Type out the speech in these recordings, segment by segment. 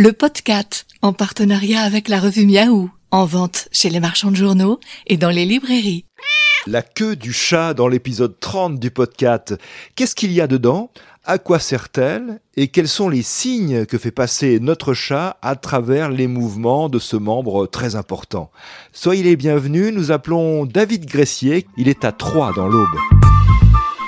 le podcast, en partenariat avec la revue Miaou, en vente chez les marchands de journaux et dans les librairies. La queue du chat dans l'épisode 30 du podcast. Qu'est-ce qu'il y a dedans? À quoi sert-elle? Et quels sont les signes que fait passer notre chat à travers les mouvements de ce membre très important? Soyez les bienvenus, nous appelons David Gressier, il est à Troyes dans l'Aube.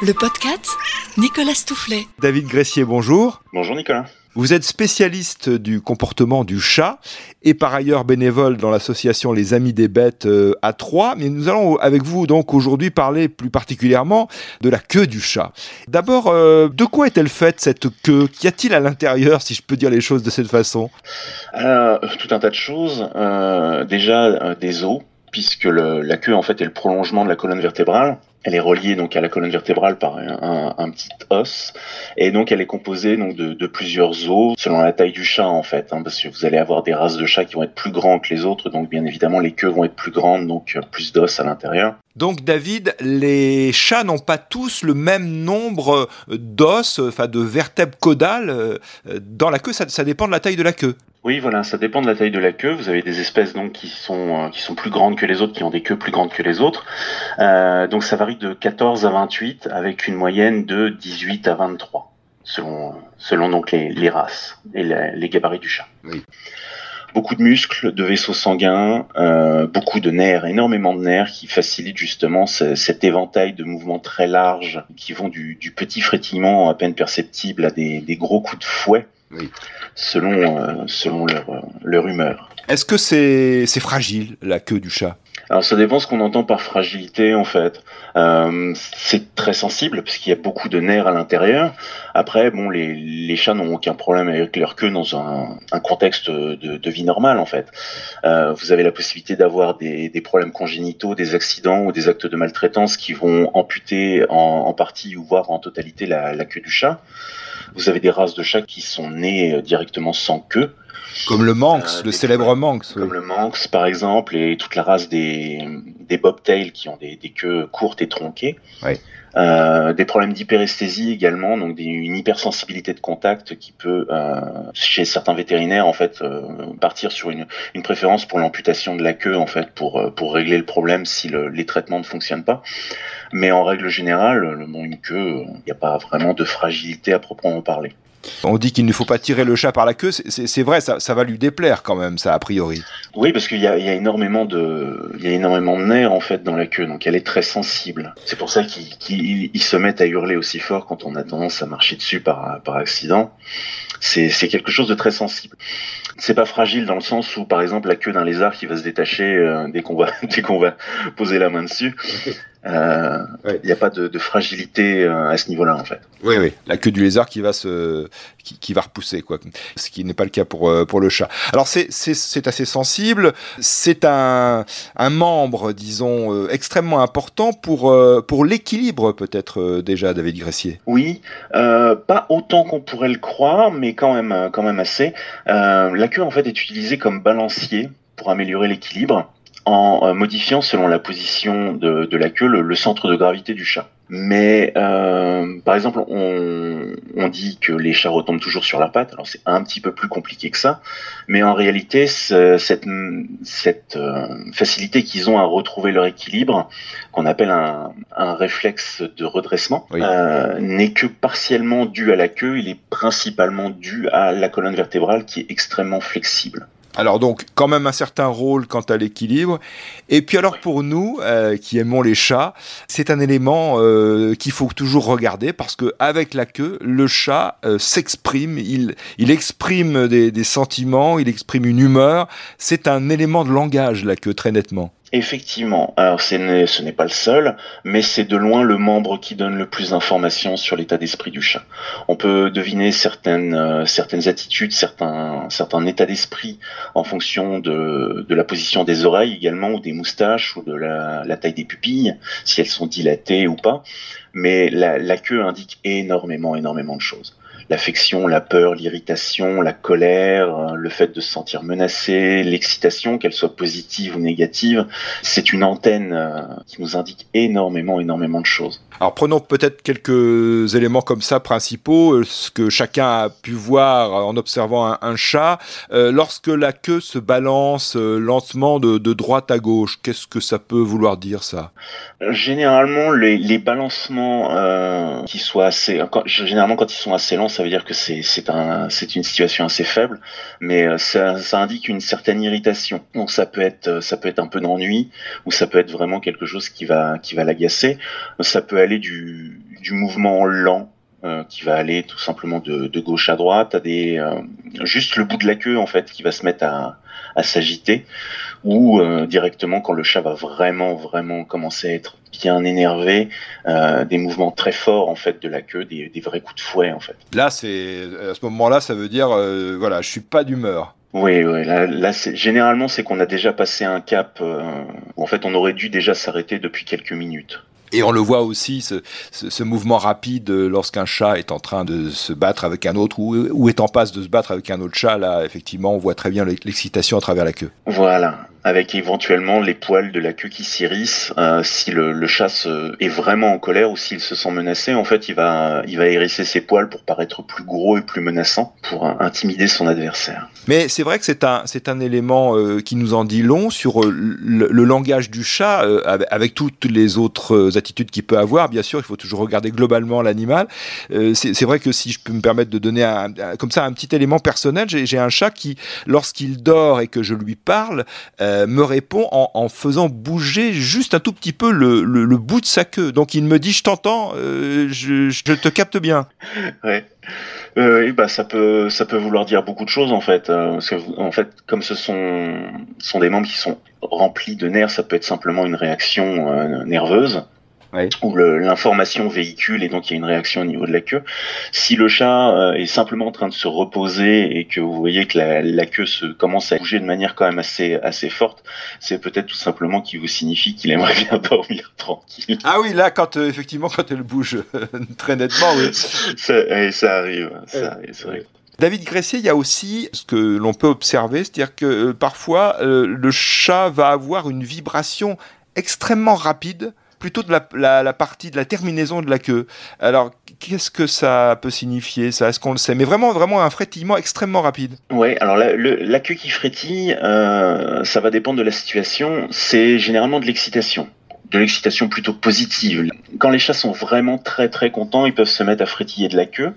Le podcast, Nicolas Stoufflet. David Gressier, bonjour. Bonjour Nicolas. Vous êtes spécialiste du comportement du chat et par ailleurs bénévole dans l'association Les Amis des Bêtes euh, à Troyes. Mais nous allons avec vous donc aujourd'hui parler plus particulièrement de la queue du chat. D'abord, euh, de quoi est-elle faite cette queue? Qu'y a-t-il à l'intérieur, si je peux dire les choses de cette façon? Euh, Tout un tas de choses. déjà des os, puisque la queue en fait est le prolongement de la colonne vertébrale. Elle est reliée donc à la colonne vertébrale par un, petit os, et donc elle est composée donc de, plusieurs os selon la taille du chat en fait, hein, parce que vous allez avoir des races de chats qui vont être plus grands que les autres, donc bien évidemment les queues vont être plus grandes, donc plus d'os à l'intérieur. Donc David, les chats n'ont pas tous le même nombre d'os, enfin de vertèbres caudales euh, dans la queue, ça dépend de la taille de la queue. Oui, voilà, ça dépend de la taille de la queue. Vous avez des espèces donc qui sont euh, qui sont plus grandes que les autres, qui ont des queues plus grandes que les autres. Euh, donc ça varie de 14 à 28, avec une moyenne de 18 à 23, selon selon donc les, les races et les gabarits du chat. Oui. Beaucoup de muscles, de vaisseaux sanguins, euh, beaucoup de nerfs, énormément de nerfs qui facilitent justement cet éventail de mouvements très larges qui vont du, du petit frétillement à peine perceptible à des, des gros coups de fouet selon, euh, selon leur, euh, leur humeur. Est-ce que c'est fragile, la queue du chat? Alors ça dépend ce qu'on entend par fragilité en fait. Euh, c'est très sensible parce qu'il y a beaucoup de nerfs à l'intérieur. Après, bon, les, les chats n'ont aucun problème avec leur queue dans un, un contexte de, de, vie normale en fait. Euh, vous avez la possibilité d'avoir des, des, problèmes congénitaux, des accidents ou des actes de maltraitance qui vont amputer en, en partie ou voire en totalité la, la queue du chat. Vous avez des races de chats qui sont nées euh, directement sans queue. Comme le Manx, euh, le célèbre Manx. Comme le Manx, par exemple, et toute la race des, des bobtails qui ont des, des queues courtes et tronquées. Euh, des problèmes d'hyperesthésie également, donc des, une hypersensibilité de contact qui peut, euh, chez certains vétérinaires, en fait, euh, partir sur une, une préférence pour l'amputation de la queue, en fait, pour, pour régler le problème si le, les traitements ne fonctionnent pas. Mais en règle générale, le, bon, une queue, il n'y a pas vraiment de fragilité à proprement parler. On dit qu'il ne faut pas tirer le chat par la queue. C'est vrai, ça, va lui déplaire quand même, ça a priori. Oui, parce qu'il y, a énormément de, il y a énormément de nerfs en fait dans la queue, donc elle est très sensible. C'est pour ça qu'ils se mettent à hurler aussi fort quand on a tendance à marcher dessus par accident. C'est quelque chose de très sensible. C'est pas fragile dans le sens où, par exemple, la queue d'un lézard qui va se détacher euh, dès qu'on va dès qu'on va poser la main dessus. Il euh, n'y a pas de, de fragilité euh, à ce niveau-là en fait. Oui, oui, la queue du lézard qui va se, qui, qui va repousser quoi, ce qui n'est pas le cas pour pour le chat. Alors c'est c'est assez sensible, c'est un un membre disons extrêmement important pour pour l'équilibre peut-être déjà David Gressier. Oui, pas autant qu'on pourrait le croire, mais quand même quand même assez. La queue en fait est utilisée comme balancier pour améliorer l'équilibre en euh, modifiant selon la position de, de la queue le, centre de gravité du chat. Mais euh, par exemple, on, on, dit que les chats retombent toujours sur leurs pattes. Alors c'est un petit peu plus compliqué que ça, mais en réalité, cette, cette euh, facilité qu'ils ont à retrouver leur équilibre, qu'on appelle un, un, réflexe de redressement, euh, n'est que partiellement dû à la queue. Il est principalement dû à la colonne vertébrale qui est extrêmement flexible. Alors donc quand même un certain rôle quant à l'équilibre. Et puis alors pour nous euh, qui aimons les chats, c'est un élément euh, qu'il faut toujours regarder parce que avec la queue, le chat euh, s'exprime, il, il exprime des, des sentiments, il exprime une humeur. C'est un élément de langage la queue très nettement. Effectivement, alors ce n'est pas le seul, mais c'est de loin le membre qui donne le plus d'informations sur l'état d'esprit du chat. On peut deviner certaines, euh, attitudes, certains, états d'esprit en fonction de, la position des oreilles également, ou des moustaches, ou de la, taille des pupilles, si elles sont dilatées ou pas. Mais la queue indique énormément, énormément de choses. L'affection, la peur, l'irritation, la colère, le fait de se sentir menacé, l'excitation, qu'elle soit positive ou négative. C'est une antenne qui nous indique énormément, énormément de choses. Alors prenons peut-être quelques éléments comme ça principaux, ce que chacun a pu voir en observant un, chat. lorsque la queue se balance lentement de, de droite à gauche, qu'est-ce que ça peut vouloir dire ça? Généralement, les, les balancements euh, qui soient assez, quand, généralement quand ils sont assez lents, ça veut dire que c'est c'est un c'est une situation assez faible, mais euh, ça, indique une certaine irritation. Donc ça peut être ça peut être un peu d'ennui ou ça peut être vraiment quelque chose qui va l'agacer. Ça peut aller du mouvement lent euh, qui va aller tout simplement de, de gauche à droite, à des euh, juste le bout de la queue en fait qui va se mettre à, à s'agiter, ou euh, directement quand le chat va vraiment vraiment commencer à être bien énervé, des mouvements très forts en fait de la queue, des, des vrais coups de fouet en fait. Là c'est à ce moment-là ça veut dire voilà je suis pas d'humeur. Oui, oui, là, là c'est, généralement c'est qu'on a déjà passé un cap où en fait on aurait dû déjà s'arrêter depuis quelques minutes. Et on le voit aussi, ce, ce, mouvement rapide lorsqu'un chat est en train de se battre avec un autre ou, ou, est en passe de se battre avec un autre chat. Là, effectivement, on voit très bien l'excitation à travers la queue. Voilà avec éventuellement les poils de la queue qui s'irrissent. Euh, si le, chat est vraiment en colère ou s'il se sent menacé, en fait, il va, il va hérisser ses poils pour paraître plus gros et plus menaçant, pour intimider son adversaire. Mais c'est vrai que c'est un, c'est un élément euh, qui nous en dit long sur euh, le, langage du chat, avec toutes les autres attitudes qu'il peut avoir. Bien sûr, il faut toujours regarder globalement l'animal. C'est vrai que si je peux me permettre de donner comme ça un petit élément personnel, j'ai un chat qui, lorsqu'il dort et que je lui parle, me répond en, faisant bouger juste un tout petit peu le, le, bout de sa queue. Donc il me dit je t'entends, euh, je, te capte bien. Ouais. Euh, bah ça peut ça peut vouloir dire beaucoup de choses en fait. Euh, que en fait, comme ce sont sont des membres qui sont remplis de nerfs, ça peut être simplement une réaction euh, nerveuse ouais. où l'information véhicule et donc il y a une réaction au niveau de la queue. Si le chat euh, est simplement en train de se reposer et que vous voyez que la, la queue se commence à bouger de manière quand même assez assez forte, c'est peut-être tout simplement qui vous signifie qu'il aimerait bien dormir tranquille. Ah oui, là quand euh, effectivement quand elle bouge très nettement, oui. ça, ça arrive, ça arrive, c'est vrai. David Gressier, il y a aussi ce que l'on peut observer, c'est-à-dire que euh, parfois euh, le chat va avoir une vibration extrêmement rapide plutôt de la, la, la, partie de la terminaison de la queue. Alors, qu'est-ce que ça peut signifier, ça? Est-ce qu'on le sait? Mais vraiment, vraiment un frétillement extrêmement rapide. Oui, alors la, le, la, queue qui frétille, euh, ça va dépendre de la situation. C'est généralement de l'excitation de l'excitation plutôt positive. Quand les chats sont vraiment très très contents, ils peuvent se mettre à frétiller de la queue.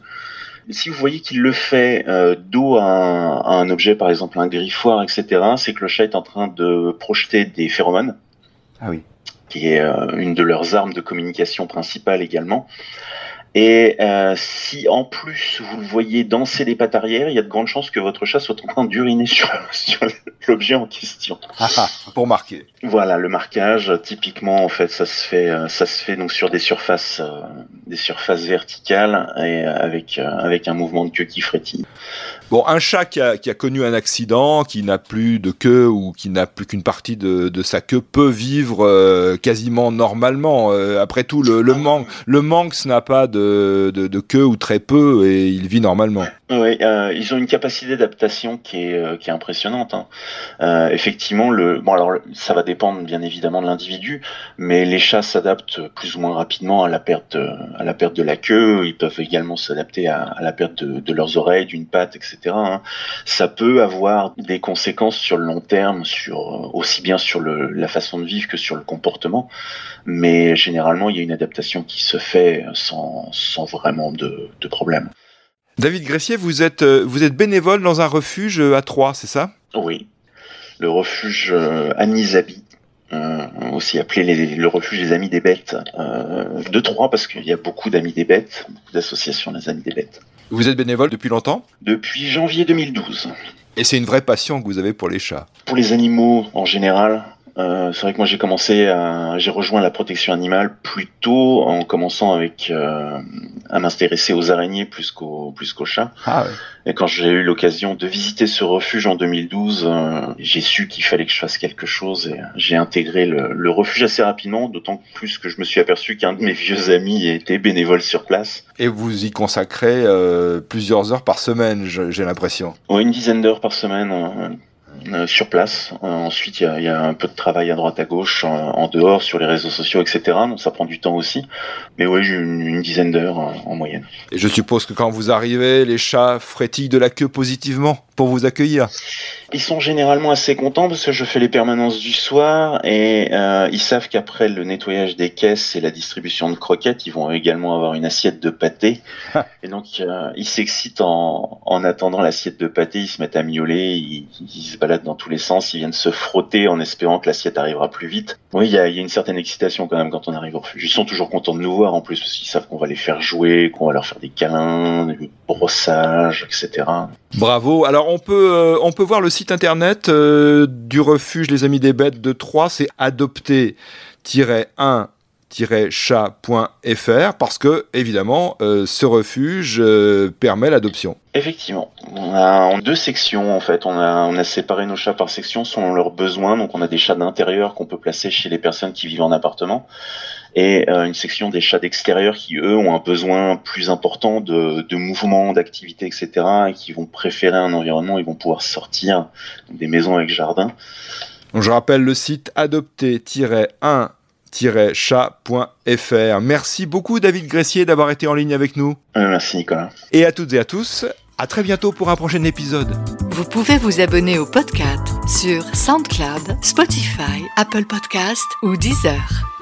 Si vous voyez qu'il le fait euh, dos à un, à un, objet, par exemple un griffoir, etc., c'est que le chat est en train de projeter des phéromones. Ah oui qui est euh, une de leurs armes de communication principale également. Et euh, si en plus vous le voyez danser des pattes arrière, il y a de grandes chances que votre chat soit en train d'uriner sur, sur l'objet en question. Ah, ah, pour marquer. Voilà, le marquage, typiquement en fait, ça se fait, euh, ça se fait donc sur des surfaces, euh, des surfaces verticales et avec euh, avec un mouvement de queue qui frétille. Bon, un chat qui a, qui a, connu un accident, qui n'a plus de queue ou qui n'a plus qu'une partie de, de, sa queue peut vivre quasiment normalement. Après tout, le, le, man le manx n'a pas de, de, queue ou très peu et il vit normalement. Oui, euh, ils ont une capacité d'adaptation qui est euh, qui est impressionnante. Hein. Euh, effectivement, le bon alors ça va dépendre bien évidemment de l'individu, mais les chats s'adaptent plus ou moins rapidement à la perte à la perte de la queue. Ils peuvent également s'adapter à, la perte de, de leurs oreilles, d'une patte, etc. Hein. Ça peut avoir des conséquences sur le long terme, sur aussi bien sur le, la façon de vivre que sur le comportement, mais généralement il y a une adaptation qui se fait sans sans vraiment de, de problème. David Gressier, vous êtes, euh, vous êtes bénévole dans un refuge à Troyes, c'est ça? Oui, le refuge euh, Anisabi, euh, aussi appelé les, le refuge des Amis des Bêtes euh, de Troyes, parce qu'il y a beaucoup d'amis des bêtes, beaucoup d'associations des Amis des Bêtes. Vous êtes bénévole depuis longtemps? Depuis janvier 2012. Et c'est une vraie passion que vous avez pour les chats? Pour les animaux en général, Euh, c'est vrai que moi j'ai commencé à, j'ai rejoint la protection animale plutôt en commençant avec euh, à m'intéresser aux araignées plus qu'aux plus qu'aux chats. Ah ouais. Et quand j'ai eu l'occasion de visiter ce refuge en 2012, euh, j'ai su qu'il fallait que je fasse quelque chose et j'ai intégré le, le refuge assez rapidement, d'autant plus que je me suis aperçu qu'un de mes vieux amis était bénévole sur place. Et vous y consacrez plusieurs heures par semaine, j'ai l'impression. Ouais, une dizaine d'heures par semaine sur place. Euh, ensuite, il y a, il y a un peu de travail à droite à gauche, en, dehors, sur les réseaux sociaux, etc. Donc ça prend du temps aussi. Mais oui, j'ai une, une dizaine d'heures euh, en moyenne. Et je suppose que quand vous arrivez, les chats frétillent de la queue positivement pour vous accueillir. Ils sont généralement assez contents parce que je fais les permanences du soir et euh, ils savent qu'après le nettoyage des caisses et la distribution de croquettes, ils vont également avoir une assiette de pâté. et donc euh, ils s'excitent en, en attendant l'assiette de pâté, ils se mettent à miauler, ils, ils se baladent dans tous les sens, ils viennent se frotter en espérant que l'assiette arrivera plus vite. Oui, il y a, une certaine excitation quand même quand on arrive au refuge. Ils sont toujours contents de nous voir en plus parce qu'ils savent qu'on va les faire jouer, qu'on va leur faire des câlins, du brossage, etc. Bravo. Alors on peut euh, on peut voir le site internet euh, du refuge Les Amis des Bêtes de Troyes, c'est adopter-1 chat.fr parce que évidemment euh, ce refuge euh, permet l'adoption. Effectivement, on a en deux sections en fait. On a, on a séparé nos chats par section selon leurs besoins. Donc on a des chats d'intérieur qu'on peut placer chez les personnes qui vivent en appartement et euh, une section des chats d'extérieur qui eux ont un besoin plus important de, de mouvement, d'activité, etc. et qui vont préférer un environnement. Ils vont pouvoir sortir des maisons avec jardin. Je rappelle le site adopter-1 chat.fr. Merci beaucoup David Gressier d'avoir été en ligne avec nous. Euh, merci Nicolas. Et à toutes et à tous, à très bientôt pour un prochain épisode. Vous pouvez vous abonner au podcast sur SoundCloud, Spotify, Apple Podcast ou Deezer.